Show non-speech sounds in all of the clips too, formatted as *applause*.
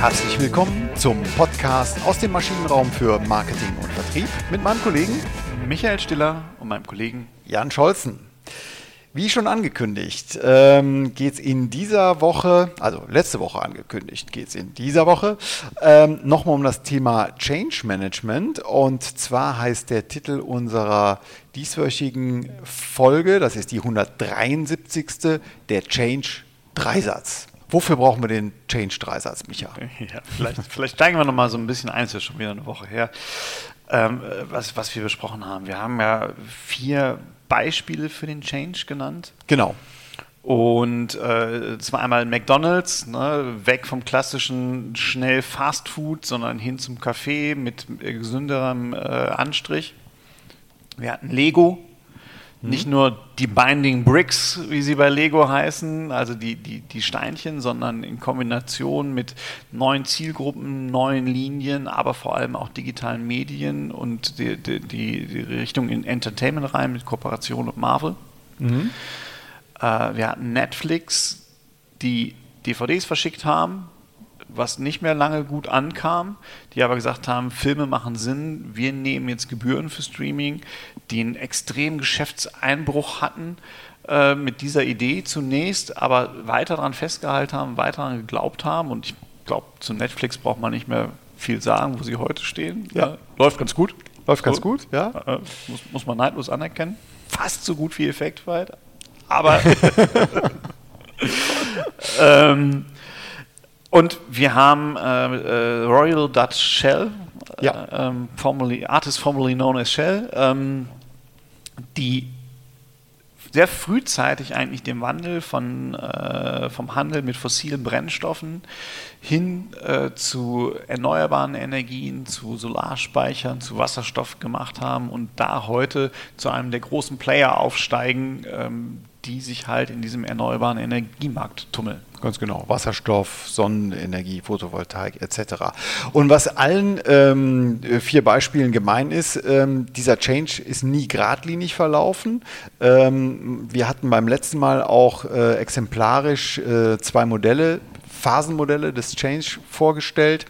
Herzlich willkommen zum Podcast aus dem Maschinenraum für Marketing und Vertrieb mit meinem Kollegen Michael Stiller und meinem Kollegen Jan Scholzen. Wie schon angekündigt, ähm, geht es in dieser Woche, also letzte Woche angekündigt, geht es in dieser Woche ähm, nochmal um das Thema Change Management. Und zwar heißt der Titel unserer dieswöchigen Folge, das ist die 173. der Change Dreisatz. Wofür brauchen wir den Change Dreisatz, Micha? *laughs* Ja, vielleicht, vielleicht steigen wir nochmal so ein bisschen ein, ist ja schon wieder eine Woche her, ähm, was, was wir besprochen haben. Wir haben ja vier Beispiele für den Change genannt. Genau. Und äh, zwar einmal McDonalds, ne, weg vom klassischen schnell Fast Food, sondern hin zum Café mit gesünderem äh, Anstrich. Wir hatten Lego, nicht nur die Binding Bricks, wie sie bei Lego heißen, also die, die, die Steinchen, sondern in Kombination mit neuen Zielgruppen, neuen Linien, aber vor allem auch digitalen Medien und die, die, die Richtung in Entertainment rein mit Kooperation mit Marvel. Mhm. Äh, wir hatten Netflix, die DVDs verschickt haben, was nicht mehr lange gut ankam, die aber gesagt haben, Filme machen Sinn, wir nehmen jetzt Gebühren für Streaming, die einen extremen Geschäftseinbruch hatten äh, mit dieser Idee zunächst, aber weiter daran festgehalten haben, weiter daran geglaubt haben und ich glaube, zu Netflix braucht man nicht mehr viel sagen, wo sie heute stehen. Ja. Läuft ganz gut. Läuft ganz gut, ja. Äh, muss, muss man neidlos anerkennen. Fast so gut wie Effektfight, aber *laughs* *laughs* ähm, und wir haben äh, äh, Royal Dutch Shell, ja. äh, ähm, formerly, Artist formerly known as Shell, ähm, die sehr frühzeitig eigentlich den Wandel von, äh, vom Handel mit fossilen Brennstoffen hin äh, zu erneuerbaren Energien, zu Solarspeichern, zu Wasserstoff gemacht haben und da heute zu einem der großen Player aufsteigen, ähm, die sich halt in diesem erneuerbaren Energiemarkt tummeln. Ganz genau. Wasserstoff, Sonnenenergie, Photovoltaik etc. Und was allen ähm, vier Beispielen gemein ist, ähm, dieser Change ist nie geradlinig verlaufen. Ähm, wir hatten beim letzten Mal auch äh, exemplarisch äh, zwei Modelle, Phasenmodelle des Change vorgestellt.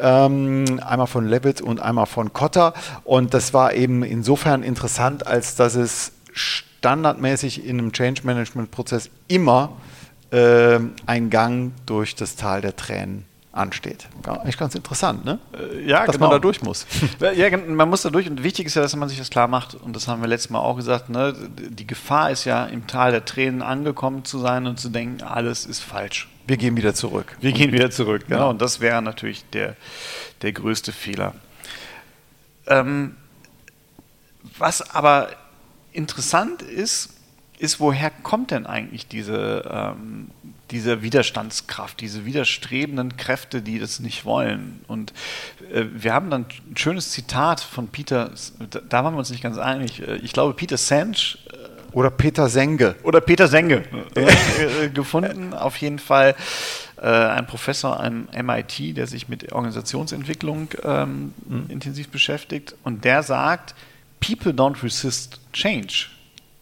Ähm, einmal von Levitt und einmal von Kotter. Und das war eben insofern interessant, als dass es standardmäßig in einem Change Management Prozess immer äh, ein Gang durch das Tal der Tränen ansteht. Echt ganz interessant, ne? Äh, ja, dass genau. man da durch muss. *laughs* ja, man muss da durch und wichtig ist ja, dass man sich das klar macht und das haben wir letztes Mal auch gesagt, ne? die Gefahr ist ja im Tal der Tränen angekommen zu sein und zu denken, alles ist falsch. Wir gehen wieder zurück. Wir gehen wieder zurück, genau. Ja. Und das wäre natürlich der, der größte Fehler. Ähm, was aber interessant ist, ist, woher kommt denn eigentlich diese, ähm, diese Widerstandskraft, diese widerstrebenden Kräfte, die das nicht wollen? Und äh, wir haben dann ein schönes Zitat von Peter, da waren wir uns nicht ganz einig, äh, ich glaube Peter Sange. Äh, oder Peter Senge. Oder Peter Senge äh, gefunden, *laughs* auf jeden Fall. Äh, ein Professor am MIT, der sich mit Organisationsentwicklung ähm, mhm. intensiv beschäftigt. Und der sagt, People don't resist change,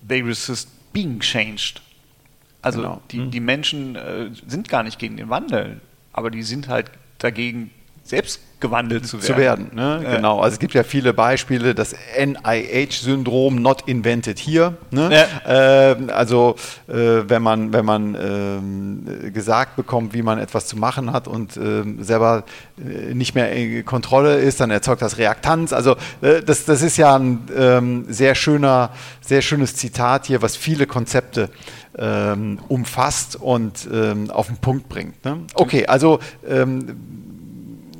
they resist being changed. Also genau. die, mhm. die Menschen äh, sind gar nicht gegen den Wandel, aber die sind halt dagegen, selbst gewandelt zu werden. Zu werden ne? äh, genau. Also es gibt ja viele Beispiele, das NIH-Syndrom, not invented here. Ne? Ja. Äh, also äh, wenn man, wenn man ähm, gesagt bekommt, wie man etwas zu machen hat und ähm, selber äh, nicht mehr in Kontrolle ist, dann erzeugt das Reaktanz. Also äh, das, das ist ja ein ähm, sehr schöner, sehr schönes Zitat hier, was viele Konzepte umfasst und auf den Punkt bringt. Ne? Okay, also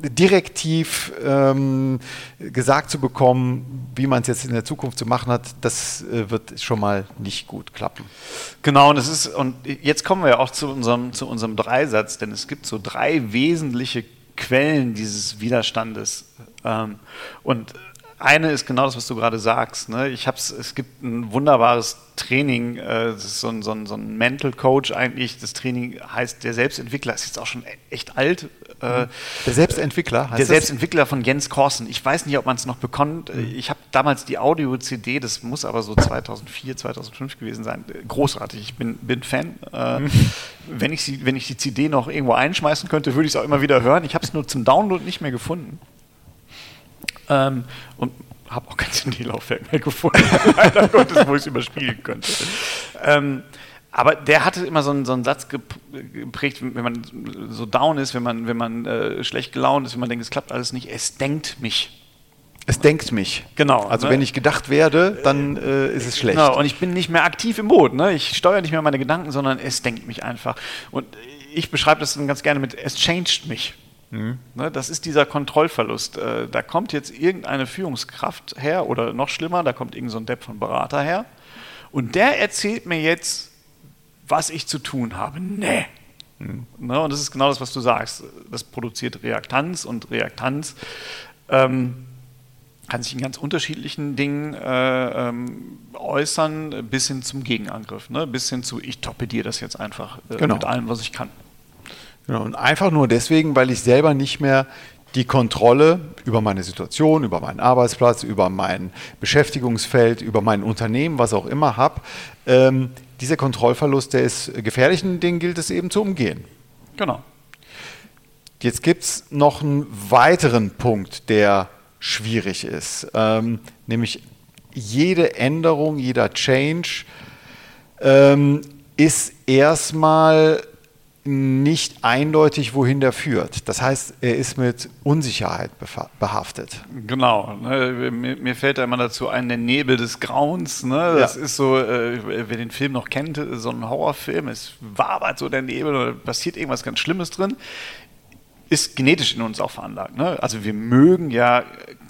direktiv ähm, gesagt zu bekommen, wie man es jetzt in der Zukunft zu machen hat, das äh, wird schon mal nicht gut klappen. Genau, und es ist, und jetzt kommen wir auch zu unserem, zu unserem Dreisatz, denn es gibt so drei wesentliche Quellen dieses Widerstandes. Ähm, und eine ist genau das, was du gerade sagst. Ne? Ich hab's, es gibt ein wunderbares Training, äh, das ist so ein, so, ein, so ein Mental Coach eigentlich. Das Training heißt der Selbstentwickler, ist jetzt auch schon echt alt, Äh, der Selbstentwickler heißt Der Selbstentwickler von Jens Korsen. Ich weiß nicht, ob man es noch bekommt. Mhm. Ich habe damals die Audio-CD, das muss aber so 2004, 2005 gewesen sein. Großartig, ich bin, bin Fan. Äh, mhm. wenn, ich sie, wenn ich die CD noch irgendwo einschmeißen könnte, würde ich es auch immer wieder hören. Ich habe es nur zum Download nicht mehr gefunden. Ähm, und habe auch kein *laughs* CD-Laufwerk mehr gefunden, *laughs* leider Gottes, wo ich es überspielen könnte. Ähm, aber der hatte immer so einen, so einen, Satz geprägt, wenn man so down ist, wenn man, wenn man äh, schlecht gelaunt ist, wenn man denkt, es klappt alles nicht, es denkt mich. Es denkt mich. Genau. Also ne? wenn ich gedacht werde, dann äh, ist es schlecht. Genau, und ich bin nicht mehr aktiv im Boot. Ne? Ich steuere nicht mehr meine Gedanken, sondern es denkt mich einfach. Und ich beschreibe das dann ganz gerne mit, es changed mich. Mhm. Ne, das ist dieser Kontrollverlust. Äh, da kommt jetzt irgendeine Führungskraft her oder noch schlimmer, da kommt irgendein so Depp von Berater her und der erzählt mir jetzt, was ich zu tun habe. Nee. Ne, und das ist genau das, was du sagst. Das produziert Reaktanz und Reaktanz ähm, kann sich in ganz unterschiedlichen Dingen äh, ähm, äußern, bis hin zum Gegenangriff, ne? bis hin zu, ich torpediere das jetzt einfach äh, genau. mit allem, was ich kann. Genau, und einfach nur deswegen, weil ich selber nicht mehr die Kontrolle über meine Situation, über meinen Arbeitsplatz, über mein Beschäftigungsfeld, über mein Unternehmen, was auch immer habe. Ähm, dieser Kontrollverlust, der ist gefährlich und den gilt es eben zu umgehen. Genau. Jetzt gibt es noch einen weiteren Punkt, der schwierig ist, ähm, nämlich jede Änderung, jeder Change ähm, ist erstmal nicht eindeutig, wohin der führt. Das heißt, er ist mit Unsicherheit behaftet. Genau. Ne? Mir, mir, fällt da immer dazu ein, der Nebel des Grauens. Ne? Das ja. ist so, äh, wer den Film noch kennt, so ein Horrorfilm. Es wabert so der Nebel oder passiert irgendwas ganz Schlimmes drin. Ist genetisch in uns auch veranlagt. Ne? Also wir mögen ja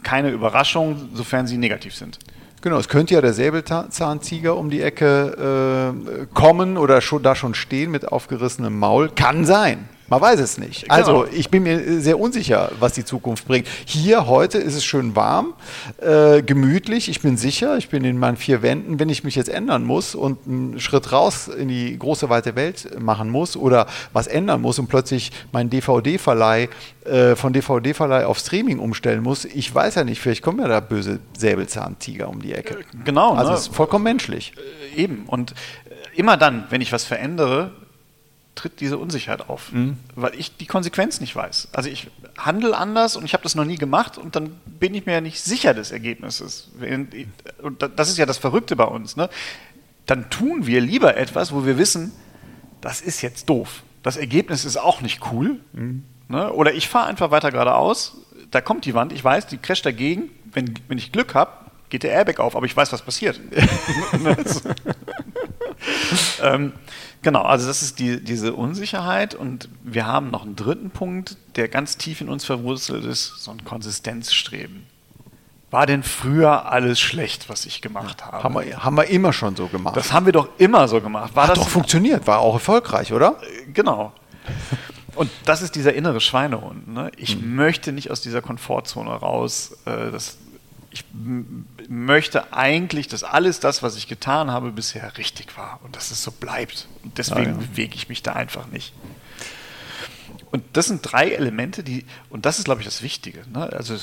keine Überraschungen, sofern sie negativ sind. Genau, es könnte ja der Säbelzahntiger um die Ecke äh, kommen oder schon, da schon stehen mit aufgerissenem Maul. Kann sein. Man weiß es nicht. Genau. Also ich bin mir sehr unsicher, was die Zukunft bringt. Hier heute ist es schön warm, äh, gemütlich. Ich bin sicher, ich bin in meinen vier Wänden. Wenn ich mich jetzt ändern muss und einen Schritt raus in die große weite Welt machen muss oder was ändern muss und plötzlich meinen DVD-Verleih äh, von DVD-Verleih auf Streaming umstellen muss, ich weiß ja nicht, vielleicht kommen ja da böse Säbelzahntiger um die Ecke. Äh, genau. Also ne? ist vollkommen menschlich. Äh, eben. Und immer dann, wenn ich was verändere, tritt diese Unsicherheit auf, mhm. weil ich die Konsequenz nicht weiß. Also ich handle anders und ich habe das noch nie gemacht und dann bin ich mir ja nicht sicher des Ergebnisses. Und das ist ja das Verrückte bei uns. Ne? Dann tun wir lieber etwas, wo wir wissen, das ist jetzt doof. Das Ergebnis ist auch nicht cool. Mhm. Ne? Oder ich fahre einfach weiter geradeaus, da kommt die Wand, ich weiß, die crasht dagegen. Wenn, wenn ich Glück habe, geht der Airbag auf, aber ich weiß, was passiert. *laughs* *laughs* ähm, Genau, also das ist die, diese Unsicherheit und wir haben noch einen dritten Punkt, der ganz tief in uns verwurzelt ist, so ein Konsistenzstreben. War denn früher alles schlecht, was ich gemacht habe? Haben wir, haben wir immer schon so gemacht. Das haben wir doch immer so gemacht. War Hat das doch funktioniert, war auch erfolgreich, oder? Äh, genau. Und das ist dieser innere Schweinehund. Ne? Ich mhm. möchte nicht aus dieser Komfortzone raus. Äh, das, ich möchte eigentlich, dass alles das, was ich getan habe, bisher richtig war und dass es so bleibt. Und deswegen ah, ja. bewege ich mich da einfach nicht. Und das sind drei Elemente, die, und das ist, glaube ich, das Wichtige. Ne? Also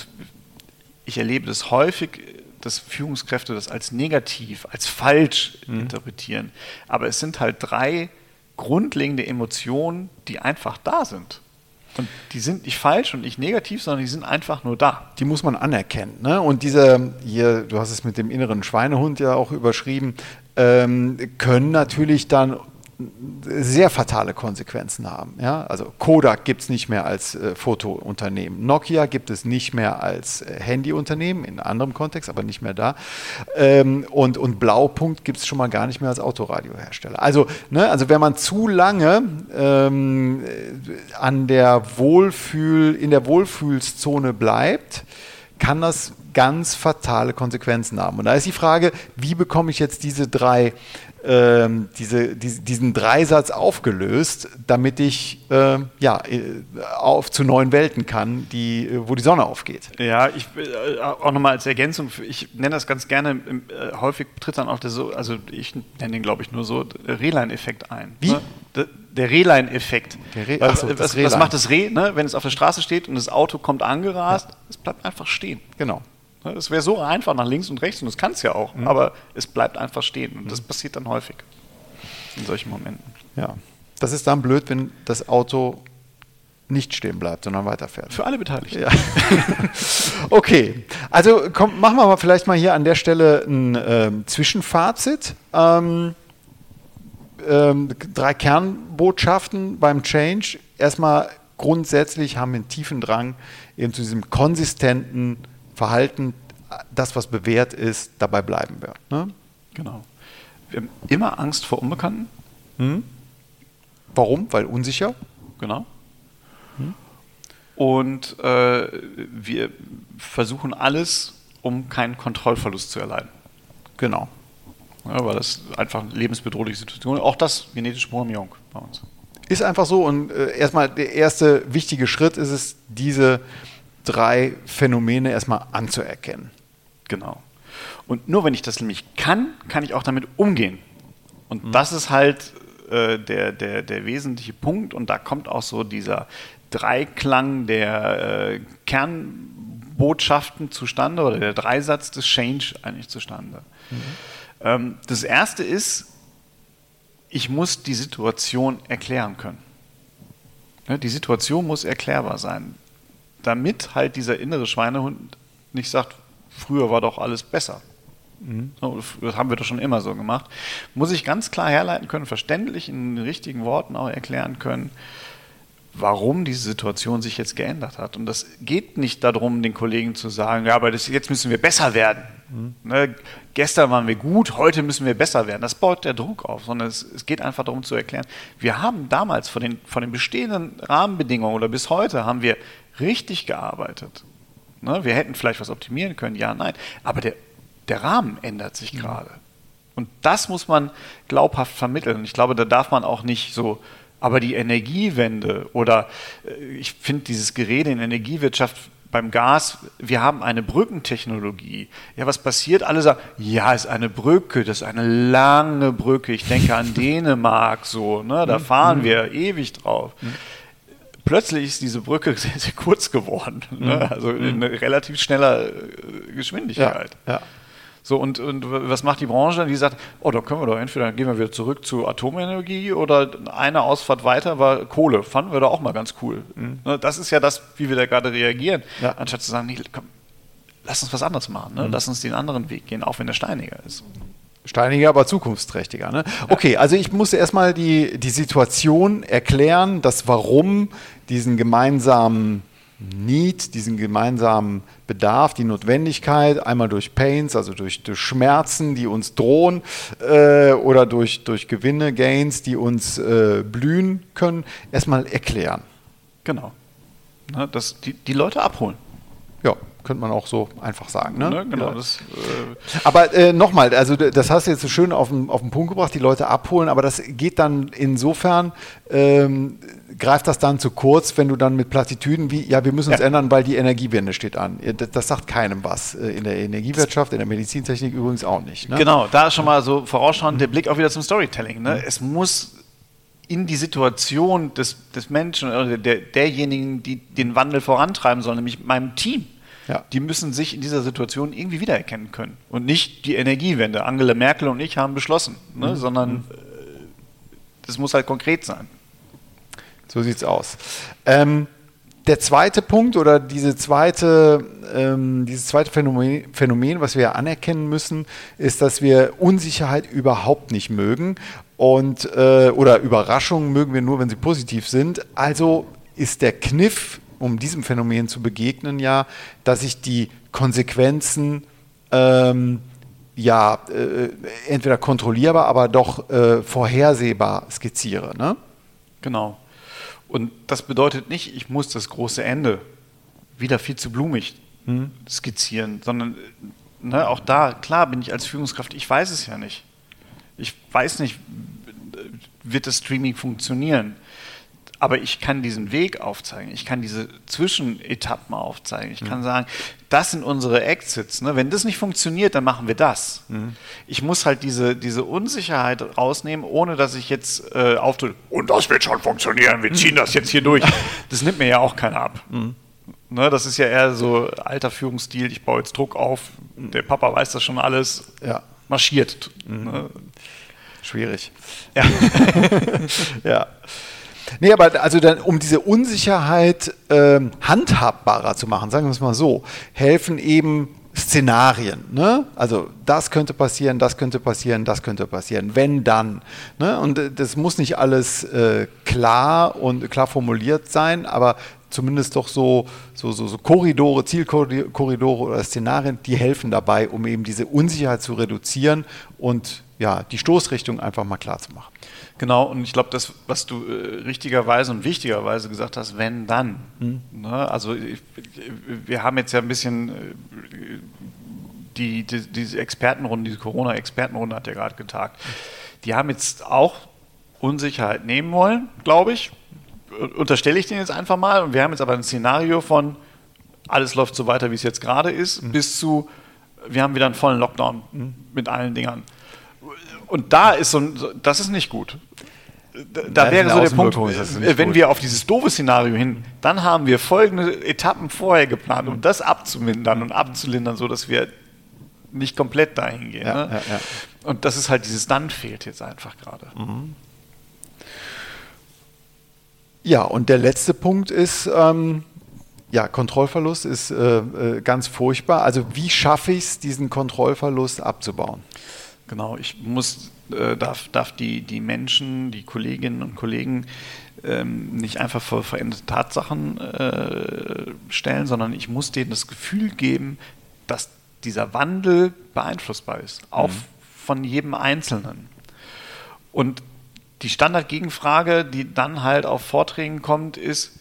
ich erlebe das häufig, dass Führungskräfte das als negativ, als falsch mhm. interpretieren. Aber es sind halt drei grundlegende Emotionen, die einfach da sind. Und die sind nicht falsch und nicht negativ, sondern die sind einfach nur da. Die muss man anerkennen. Ne? Und diese, hier, du hast es mit dem inneren Schweinehund ja auch überschrieben, ähm, können natürlich dann sehr fatale Konsequenzen haben. Ja? Also Kodak gibt es nicht mehr als äh, Fotounternehmen. Nokia gibt es nicht mehr als äh, Handyunternehmen, in anderem Kontext, aber nicht mehr da. Ähm, und, und Blaupunkt gibt es schon mal gar nicht mehr als Autoradiohersteller. Also, ne, also wenn man zu lange ähm, an der Wohlfühl, in der Wohlfühlszone bleibt, kann das ganz fatale Konsequenzen haben. Und da ist die Frage, wie bekomme ich jetzt diese drei ähm, diese, die, diesen Dreisatz aufgelöst, damit ich äh, ja, auf zu neuen Welten kann, die, äh, wo die Sonne aufgeht. Ja, ich äh, auch nochmal als Ergänzung, ich nenne das ganz gerne, äh, häufig tritt dann auch der so, also ich nenne den glaube ich nur so, Rehlein-Effekt ein. Wie? Ne? der Rehlein-Effekt. Der Reh- Weil, ach so, was, was macht das Reh, ne? wenn es auf der Straße steht und das Auto kommt angerast? Es bleibt einfach stehen. Genau. Ne, Es wäre so einfach nach links und rechts und das kann es ja auch, Mhm. aber es bleibt einfach stehen und das passiert dann häufig in solchen Momenten. Ja. Das ist dann blöd, wenn das Auto nicht stehen bleibt, sondern weiterfährt. Für alle Beteiligten. Ja. *laughs* okay, also komm, machen wir mal vielleicht mal hier an der Stelle ein ähm, Zwischenfazit. Ähm, ähm, drei Kernbotschaften beim Change. Erstmal grundsätzlich haben wir einen tiefen Drang eben zu diesem konsistenten Verhalten, das, was bewährt ist, dabei bleiben wir. Ne? Genau. Wir haben immer Angst vor Unbekannten. Warum? Weil unsicher. Genau. Und äh, wir versuchen alles, um keinen Kontrollverlust zu erleiden. Genau. Ja, weil das einfach eine lebensbedrohliche Situation ist. Auch das genetische Programmierung bei uns. Ist einfach so und äh, erstmal der erste wichtige Schritt ist es, diese drei Phänomene erstmal anzuerkennen. Genau. Und nur wenn ich das nämlich kann, kann ich auch damit umgehen. Und das ist halt äh, der, der, der wesentliche Punkt. Und da kommt auch so dieser Dreiklang der äh, Kernbotschaften zustande oder der Dreisatz des Change eigentlich zustande. Ähm, das erste ist, ich muss die Situation erklären können. Ne, Die Situation muss erklärbar sein, damit halt dieser innere Schweinehund nicht sagt, früher war doch alles besser. So, Das haben wir doch schon immer so gemacht. Muss ich ganz klar herleiten können, verständlich in den richtigen Worten auch erklären können, warum diese Situation sich jetzt geändert hat. Und das geht nicht darum, den Kollegen zu sagen, ja, aber das, jetzt müssen wir besser werden. Ne, gestern waren wir gut, heute müssen wir besser werden. Das baut der Druck auf, sondern es, es geht einfach darum zu erklären, wir haben damals von den, von den bestehenden Rahmenbedingungen oder bis heute haben wir richtig gearbeitet. Ne, wir hätten vielleicht was optimieren können, ja, nein. Aber der, der Rahmen ändert sich gerade. Und das muss man glaubhaft vermitteln. Und ich glaube, da darf man auch nicht so, aber die Energiewende oder äh, ich finde dieses Gerede in Energiewirtschaft beim Gas, wir haben eine Brückentechnologie. Ja, was passiert? Alle sagen, ja, ist eine Brücke, das ist eine lange Brücke. Ich denke an *laughs* Dänemark so, ne, da fahren wir ewig drauf. Plötzlich ist diese Brücke *laughs* sehr, sehr kurz geworden, ne? also in relativ schneller äh, Geschwindigkeit. ja. So, und, und was macht die Branche dann? Die sagt, oh, da können wir doch entweder gehen wir wieder zurück zu Atomenergie oder eine Ausfahrt weiter war Kohle. Fanden wir doch auch mal ganz cool. Ne, Das ist ja das, wie wir da gerade reagieren. Ja. Anstatt zu sagen, nee, komm, lass uns was anderes machen. Ne? Lass uns den anderen Weg gehen, auch wenn der steiniger ist. Steiniger, aber zukunftsträchtiger. Ne? Okay, also ich muss erstmal die, die Situation erklären, das Warum, diesen gemeinsamen Need, diesen gemeinsamen Bedarf, die Notwendigkeit, einmal durch Pains, also durch, durch Schmerzen, die uns drohen, äh, oder durch, durch Gewinne, Gains, die uns äh, blühen können, erstmal erklären. Genau. Ne, das, die, die Leute abholen. Ja, könnte man auch so einfach sagen. Ne? Ne? Genau. Ja. Das, äh, Aber äh, nochmal, also das hast du jetzt so schön auf den, auf den Punkt gebracht, die Leute abholen, aber das geht dann insofern, ähm, greift das dann zu kurz, wenn du dann mit Plattitüden wie, ja, wir müssen uns Ja. ändern, weil die Energiewende steht an. Das, das sagt keinem was. Äh, In der Energiewirtschaft, in der Medizintechnik übrigens auch nicht. Ne? Genau, da schon mal so vorausschauend der Blick auch wieder zum Storytelling. Ne? Es muss in die Situation des, des Menschen oder der, derjenigen, die den Wandel vorantreiben sollen, nämlich meinem Team. Ja. Die müssen sich in dieser Situation irgendwie wiedererkennen können. Und nicht die Energiewende. Angela Merkel und ich haben beschlossen, ne? sondern äh, das muss halt konkret sein. So sieht's aus. Ähm, der zweite Punkt oder diese zweite, ähm, dieses zweite Phänomen, Phänomen, was wir anerkennen müssen, ist, dass wir Unsicherheit überhaupt nicht mögen und äh, oder Überraschungen mögen wir nur, wenn sie positiv sind. Also ist der Kniff, um diesem Phänomen zu begegnen, ja, dass ich die Konsequenzen ähm, ja äh, entweder kontrollierbar, aber doch äh, vorhersehbar skizziere. Ne? Genau. Und das bedeutet nicht, ich muss das große Ende wieder viel zu blumig skizzieren, sondern ne, auch da, klar bin ich als Führungskraft, ich weiß es ja nicht. Ich weiß nicht, wird das Streaming funktionieren. Aber ich kann diesen Weg aufzeigen, ich kann diese Zwischenetappen aufzeigen, ich kann mhm. sagen, das sind unsere Exits. Ne? Wenn das nicht funktioniert, dann machen wir das. Mhm. Ich muss halt diese, diese Unsicherheit rausnehmen, ohne dass ich jetzt äh, aufdrücke, und das wird schon funktionieren, wir ziehen das jetzt hier durch. *laughs* Das nimmt mir ja auch keiner ab. Mhm. Ne, das ist ja eher so alter Führungsstil, ich baue jetzt Druck auf, der Papa weiß das schon alles, ja. marschiert. Mhm. Ne? Schwierig. Ja. *laughs* ja. Nee, aber also dann, um diese Unsicherheit ähm, handhabbarer zu machen, sagen wir es mal so, helfen eben Szenarien. Ne? Also das könnte passieren, das könnte passieren, das könnte passieren, wenn dann. Ne? Und äh, das muss nicht alles äh, klar und klar formuliert sein, aber zumindest doch so, so, so, so Korridore, Zielkorridore oder Szenarien, die helfen dabei, um eben diese Unsicherheit zu reduzieren und ja, die Stoßrichtung einfach mal klar zu machen. Genau, und ich glaube, das, was du äh, richtigerweise und wichtigerweise gesagt hast, wenn dann. Mhm. Ne? Also ich, wir haben jetzt ja ein bisschen äh, die, die, diese Expertenrunde, diese Corona-Expertenrunde hat ja gerade getagt. Die haben jetzt auch Unsicherheit nehmen wollen, glaube ich. Unterstelle ich denen jetzt einfach mal. Und wir haben jetzt aber ein Szenario von, alles läuft so weiter, wie es jetzt gerade ist, mhm. bis zu, wir haben wieder einen vollen Lockdown mhm. mit allen Dingern. Und da ist so ein, das ist nicht gut. Da, da wäre so der Punkt, wenn gut. wir auf dieses doofe Szenario hin, dann haben wir folgende Etappen vorher geplant, um das abzumindern und abzulindern, sodass wir nicht komplett dahin gehen. Ja, ne? ja, ja. Und das ist halt dieses Dann fehlt jetzt einfach gerade. Mhm. Ja, und der letzte Punkt ist, ähm, ja, Kontrollverlust ist äh, äh ganz furchtbar. Also wie schaffe ich es, diesen Kontrollverlust abzubauen? Genau, ich muss, äh, darf, darf die, die Menschen, die Kolleginnen und Kollegen ähm, nicht einfach vor veränderte Tatsachen äh, stellen, sondern ich muss denen das Gefühl geben, dass dieser Wandel beeinflussbar ist, auch mhm. von jedem Einzelnen. Und die Standardgegenfrage, die dann halt auf Vorträgen kommt, ist,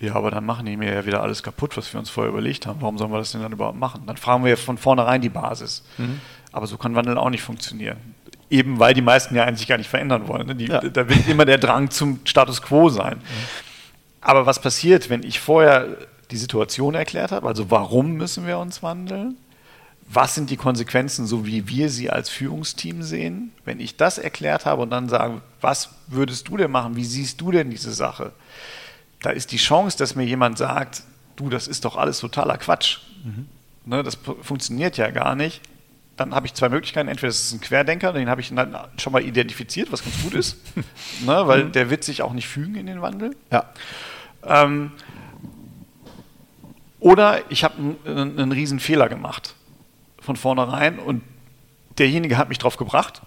ja, aber dann machen die mir ja wieder alles kaputt, was wir uns vorher überlegt haben. Warum sollen wir das denn dann überhaupt machen? Dann fragen wir ja von vornherein die Basis. Mhm. Aber so kann Wandel auch nicht funktionieren. Eben weil die meisten ja eigentlich gar nicht verändern wollen. Ne? Die, ja. Da wird immer der Drang zum Status quo sein. Mhm. Aber was passiert, wenn ich vorher die Situation erklärt habe? Also warum müssen wir uns wandeln? Was sind die Konsequenzen, so wie wir sie als Führungsteam sehen? Wenn ich das erklärt habe und dann sage, was würdest du denn machen? Wie siehst du denn diese Sache? Da ist die Chance, dass mir jemand sagt, du, das ist doch alles totaler Quatsch. Mhm. Ne, das funktioniert ja gar nicht dann habe ich zwei Möglichkeiten. Entweder es ist ein Querdenker, den habe ich dann schon mal identifiziert, was ganz gut ist, *laughs* ne, weil mhm. der wird sich auch nicht fügen in den Wandel. Ja. Ähm, oder ich habe einen, einen riesen Fehler gemacht von vornherein und derjenige hat mich drauf gebracht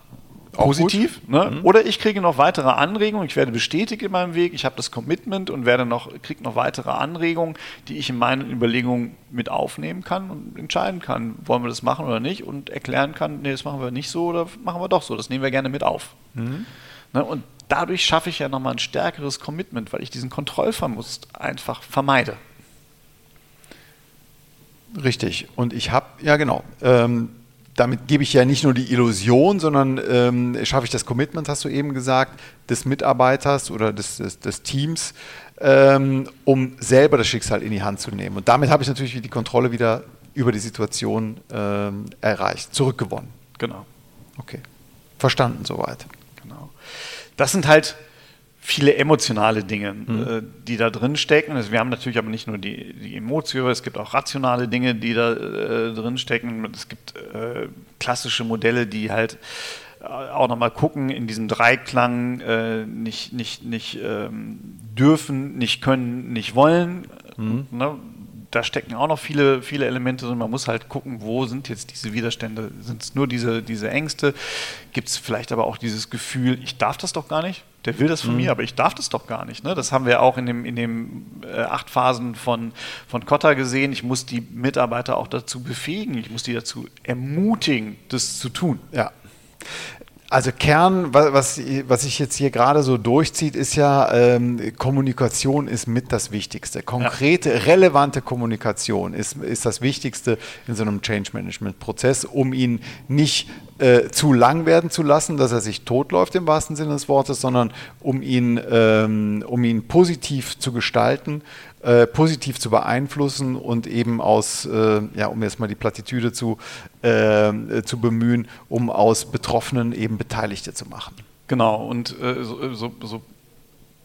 positiv. Ne? Mhm. Oder ich kriege noch weitere Anregungen, ich werde bestätigt in meinem Weg, ich habe das Commitment und werde noch, kriege noch weitere Anregungen, die ich in meinen Überlegungen mit aufnehmen kann und entscheiden kann, wollen wir das machen oder nicht und erklären kann, nee, das machen wir nicht so oder machen wir doch so, das nehmen wir gerne mit auf. Mhm. Ne? Und dadurch schaffe ich ja nochmal ein stärkeres Commitment, weil ich diesen Kontrollverlust einfach vermeide. Richtig. Und ich habe, ja genau, ähm, damit gebe ich ja nicht nur die Illusion, sondern ähm, schaffe ich das Commitment, hast du eben gesagt, des Mitarbeiters oder des, des, des Teams, ähm, um selber das Schicksal in die Hand zu nehmen. Und damit habe ich natürlich die Kontrolle wieder über die Situation ähm, erreicht, zurückgewonnen. Genau. Okay. Verstanden soweit. Genau. Das sind halt viele emotionale Dinge, mhm. äh, die da drin stecken. Also wir haben natürlich aber nicht nur die, die Emotionen, es gibt auch rationale Dinge, die da äh, drin stecken. Es gibt äh, klassische Modelle, die halt äh, auch nochmal gucken in diesem Dreiklang äh, nicht, nicht, nicht ähm, dürfen, nicht können, nicht wollen. Mhm. Ne? Da stecken auch noch viele, viele Elemente drin. Man muss halt gucken, wo sind jetzt diese Widerstände? Sind es nur diese, diese Ängste? Gibt es vielleicht aber auch dieses Gefühl, ich darf das doch gar nicht? Der will das von mhm. mir, aber ich darf das doch gar nicht. Ne? Das haben wir auch in dem, in dem äh, acht Phasen von, von Kotta gesehen. Ich muss die Mitarbeiter auch dazu befähigen, ich muss die dazu ermutigen, das zu tun. Ja. Also Kern, was, was sich jetzt hier gerade so durchzieht, ist ja, ähm, Kommunikation ist mit das Wichtigste. Konkrete, ja. relevante Kommunikation ist, ist das Wichtigste in so einem Change-Management-Prozess, um ihn nicht äh, zu lang werden zu lassen, dass er sich totläuft im wahrsten Sinne des Wortes, sondern um ihn, ähm, um ihn positiv zu gestalten, äh, positiv zu beeinflussen und eben aus, äh, ja, um jetzt mal die Plattitüde zu, äh, zu bemühen, um aus Betroffenen eben Beteiligte zu machen. Genau, und äh, so, so, so,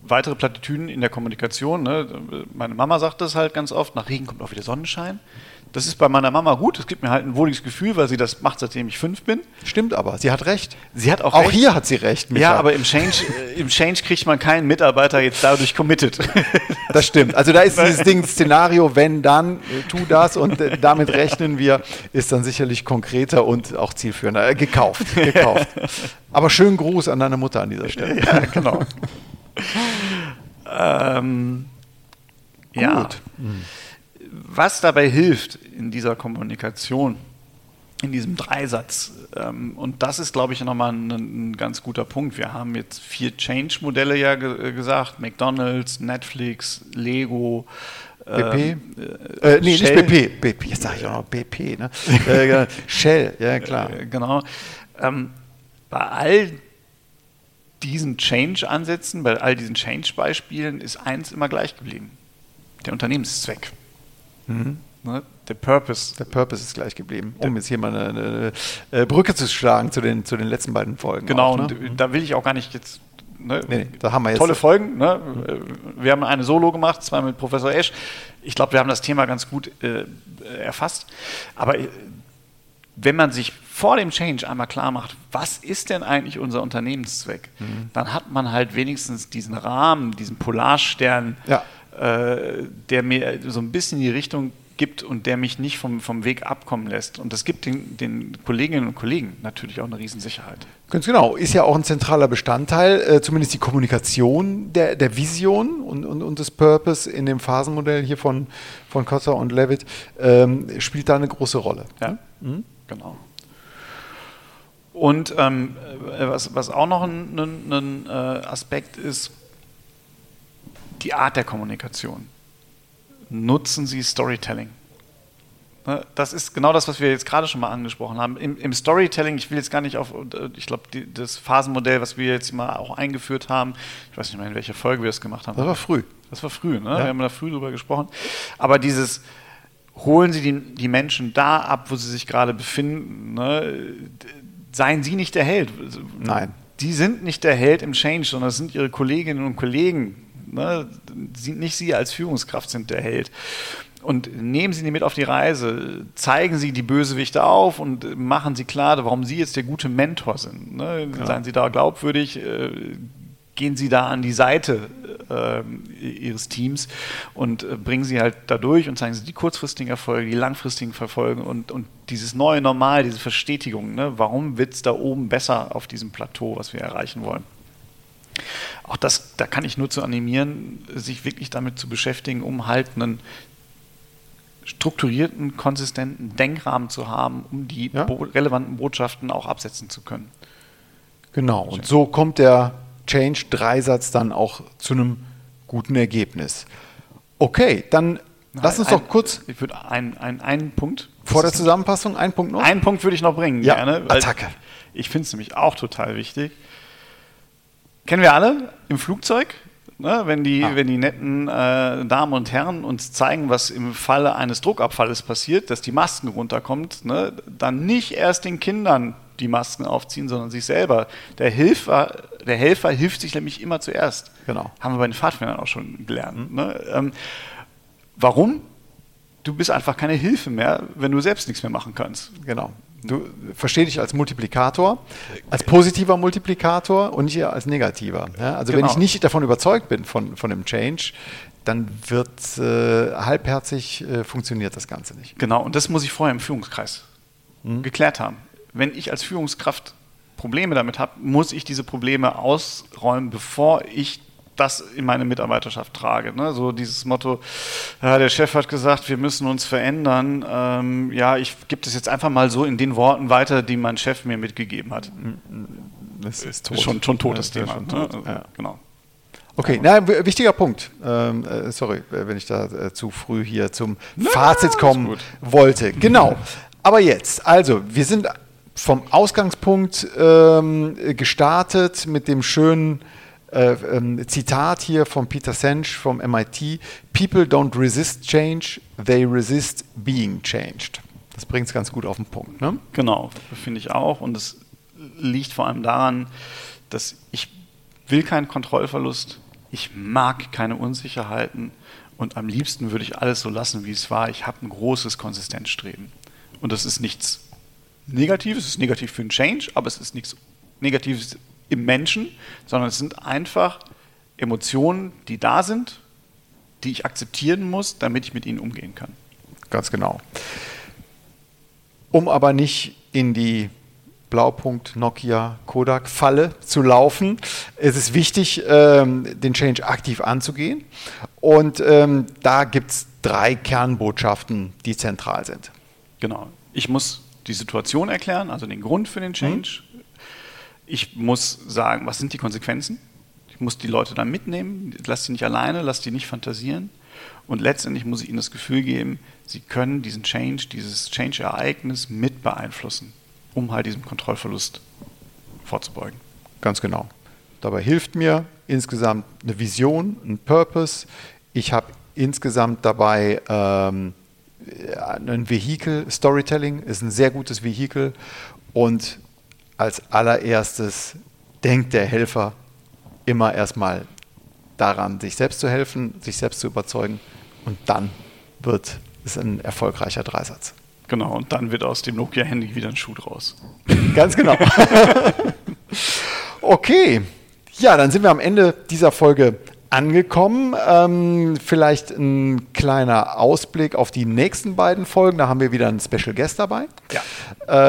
weitere Plattitüden in der Kommunikation. Ne? Meine Mama sagt das halt ganz oft, nach Regen kommt auch wieder Sonnenschein. Das ist bei meiner Mama gut. Es gibt mir halt ein wohliges Gefühl, weil sie das macht, seitdem ich fünf bin. Stimmt aber, sie hat recht. Sie hat auch, auch recht. hier hat sie recht. Micha. Ja, aber im Change, äh, im Change kriegt man keinen Mitarbeiter jetzt dadurch committed. *laughs* Das stimmt. Also da ist dieses Ding, Szenario, wenn dann, äh, tu das und äh, damit rechnen wir, ist dann sicherlich konkreter und auch zielführender. Gekauft, *laughs* gekauft. Aber schönen Gruß an deine Mutter an dieser Stelle. Ja, genau. *laughs* ähm, Gut. Ja. Was dabei hilft in dieser Kommunikation, in diesem Dreisatz, ähm, und das ist, glaube ich, nochmal ein, ein ganz guter Punkt. Wir haben jetzt vier Change-Modelle ja ge gesagt: McDonalds, Netflix, Lego. BP? Ähm, äh, äh, nee, Shell. nicht BP. BP, jetzt sage ich auch noch BP. Ne? *laughs* äh. Shell, ja klar. Äh, genau. Ähm, bei all diesen Change-Ansätzen, bei all diesen Change-Beispielen ist eins immer gleich geblieben: der Unternehmenszweck. Mhm. Ne? Der Purpose. Der Purpose ist gleich geblieben, um jetzt hier mal eine, eine, eine, Brücke zu schlagen zu den, zu den letzten beiden Folgen. Genau, auch, ne? und da will ich auch gar nicht jetzt. Ne? Nee, nee, da haben wir jetzt Tolle Folgen. Ne? Wir haben eine Solo gemacht, zwar mit Professor Esch. Ich glaube, wir haben das Thema ganz gut äh, erfasst. Aber äh, wenn man sich vor dem Change einmal klar macht, was ist denn eigentlich unser Unternehmenszweck, mhm. dann hat man halt wenigstens diesen Rahmen, diesen Polarstern. Ja äh, der mir so ein bisschen die Richtung gibt und der mich nicht vom, vom Weg abkommen lässt. Und das gibt den, den Kolleginnen und Kollegen natürlich auch eine Riesensicherheit. Ganz genau, ist ja auch ein zentraler Bestandteil, äh, zumindest die Kommunikation der, der Vision und, und, und des Purpose in dem Phasenmodell hier von, von Cotter und Levitt, ähm, spielt da eine große Rolle. Ja, mhm. genau. Und ähm, äh, was, was auch noch ein, ein, ein äh, Aspekt ist, die Art der Kommunikation. Nutzen Sie Storytelling. Ne, das ist genau das, was wir jetzt gerade schon mal angesprochen haben. Im, Im, Storytelling, ich will jetzt gar nicht auf, ich glaube, das Phasenmodell, was wir jetzt mal auch eingeführt haben, ich weiß nicht mehr, in welcher Folge wir das gemacht haben. Das war früh. Das war früh, ne? Ja. wir haben da früh drüber gesprochen. Aber dieses, holen Sie die, die Menschen da ab, wo sie sich gerade befinden. Ne? Seien Sie nicht der Held. Nein. Die sind nicht der Held im Change, sondern es sind Ihre Kolleginnen und Kollegen, Ne? Nicht Sie als Führungskraft sind der Held. Und nehmen Sie die mit auf die Reise, zeigen Sie die Bösewichte auf und machen Sie klar, warum Sie jetzt der gute Mentor sind. Ne? Ja. Seien Sie da glaubwürdig, äh, gehen Sie da an die Seite äh, Ihres Teams und äh, bringen Sie halt da durch und zeigen Sie die kurzfristigen Erfolge, die langfristigen Verfolge und, und dieses neue Normal, diese Verstetigung. Ne? Warum wird es da oben besser auf diesem Plateau, was wir erreichen wollen? Auch das, da kann ich nur zu animieren, sich wirklich damit zu beschäftigen, um halt einen strukturierten, konsistenten Denkrahmen zu haben, um die ja. bo relevanten Botschaften auch absetzen zu können. Genau, und so kommt der Change-Dreisatz dann auch zu einem guten Ergebnis. Okay, dann Nein, lass uns ein, doch kurz. Ich würde einen ein Punkt. Vor der Zusammenfassung, einen Punkt noch? Einen Punkt würde ich noch bringen, ja, gerne. Attacke. Ich finde es nämlich auch total wichtig. Kennen wir alle im Flugzeug, ne, wenn, die, ah. wenn die netten äh, Damen und Herren uns zeigen, was im Falle eines Druckabfalles passiert, dass die Masken runterkommt, ne, dann nicht erst den Kindern die Masken aufziehen, sondern sich selber. Der Helfer, der Helfer hilft sich nämlich immer zuerst. Genau. Haben wir bei den Pfadfindern auch schon gelernt. Ne? Ähm, warum? Du bist einfach keine Hilfe mehr, wenn du selbst nichts mehr machen kannst. Genau. Du versteh dich als Multiplikator, als positiver Multiplikator und nicht als negativer. Ja? Also genau. wenn ich nicht davon überzeugt bin von, von dem Change, dann wird äh, halbherzig äh, funktioniert das Ganze nicht. Genau, und das muss ich vorher im Führungskreis mhm. geklärt haben. Wenn ich als Führungskraft Probleme damit habe, muss ich diese Probleme ausräumen, bevor ich das in meine Mitarbeiterschaft trage. Ne? So dieses Motto, ja, der Chef hat gesagt, wir müssen uns verändern. Ähm, ja, ich gebe das jetzt einfach mal so in den Worten weiter, die mein Chef mir mitgegeben hat. das ist, tot. schon, schon totes Thema. Schon tot. ne? ja. Genau. Okay, na, wichtiger Punkt. Ähm, äh, sorry, wenn ich da äh, zu früh hier zum na, Fazit kommen wollte. Genau. *laughs* Aber jetzt, also, wir sind vom Ausgangspunkt ähm, gestartet mit dem schönen äh, ähm, Zitat hier von Peter Sench vom MIT: People don't resist change, they resist being changed. Das bringt es ganz gut auf den Punkt. Ne? Genau, finde ich auch. Und es liegt vor allem daran, dass ich will keinen Kontrollverlust, ich mag keine Unsicherheiten und am liebsten würde ich alles so lassen, wie es war. Ich habe ein großes Konsistenzstreben. Und das ist nichts Negatives, es ist negativ für einen Change, aber es ist nichts Negatives im Menschen, sondern es sind einfach Emotionen, die da sind, die ich akzeptieren muss, damit ich mit ihnen umgehen kann. Ganz genau. Um aber nicht in die Blaupunkt Nokia Kodak Falle zu laufen. Es ist wichtig, ähm, den Change aktiv anzugehen. Und ähm, da gibt es drei Kernbotschaften, die zentral sind. Genau. Ich muss die Situation erklären, also den Grund für den Change. Mhm. Ich muss sagen, was sind die Konsequenzen? Ich muss die Leute dann mitnehmen, lass sie nicht alleine, lass die nicht fantasieren. Und letztendlich muss ich ihnen das Gefühl geben, sie können diesen Change, dieses Change-Ereignis mit beeinflussen, um halt diesem Kontrollverlust vorzubeugen. Ganz genau. Dabei hilft mir insgesamt eine Vision, ein Purpose. Ich habe insgesamt dabei ähm, ein Vehikel, Storytelling ist ein sehr gutes Vehikel und als allererstes denkt der Helfer immer erstmal daran, sich selbst zu helfen, sich selbst zu überzeugen und dann wird es ein erfolgreicher Dreisatz. Genau, und dann wird aus dem Nokia-Handy wieder ein Schuh draus. Ganz genau. *laughs* okay, ja, dann sind wir am Ende dieser Folge angekommen. Ähm, vielleicht ein kleiner Ausblick auf die nächsten beiden Folgen. Da haben wir wieder einen Special Guest dabei. Ja.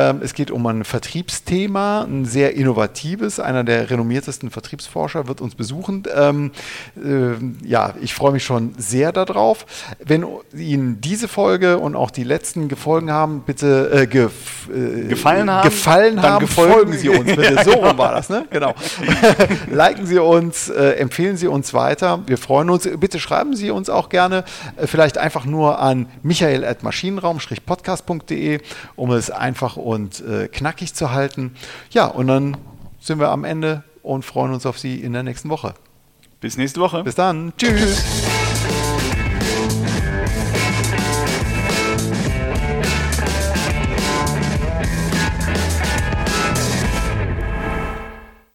Ähm, es geht um ein Vertriebsthema, ein sehr innovatives. Einer der renommiertesten Vertriebsforscher wird uns besuchen. Ähm, äh, ja, ich freue mich schon sehr darauf. Wenn Ihnen diese Folge und auch die letzten Folgen haben, bitte äh, gef äh, gefallen haben, gefallen haben folgen Sie uns *laughs* bitte. So rum war das, ne? Genau. *laughs* Liken Sie uns, äh, empfehlen Sie uns weiter weiter. Wir freuen uns. Bitte schreiben Sie uns auch gerne äh, vielleicht einfach nur an michael.maschinenraum-podcast.de, um es einfach und äh, knackig zu halten. Ja, und dann sind wir am Ende und freuen uns auf Sie in der nächsten Woche. Bis nächste Woche. Bis dann. Tschüss.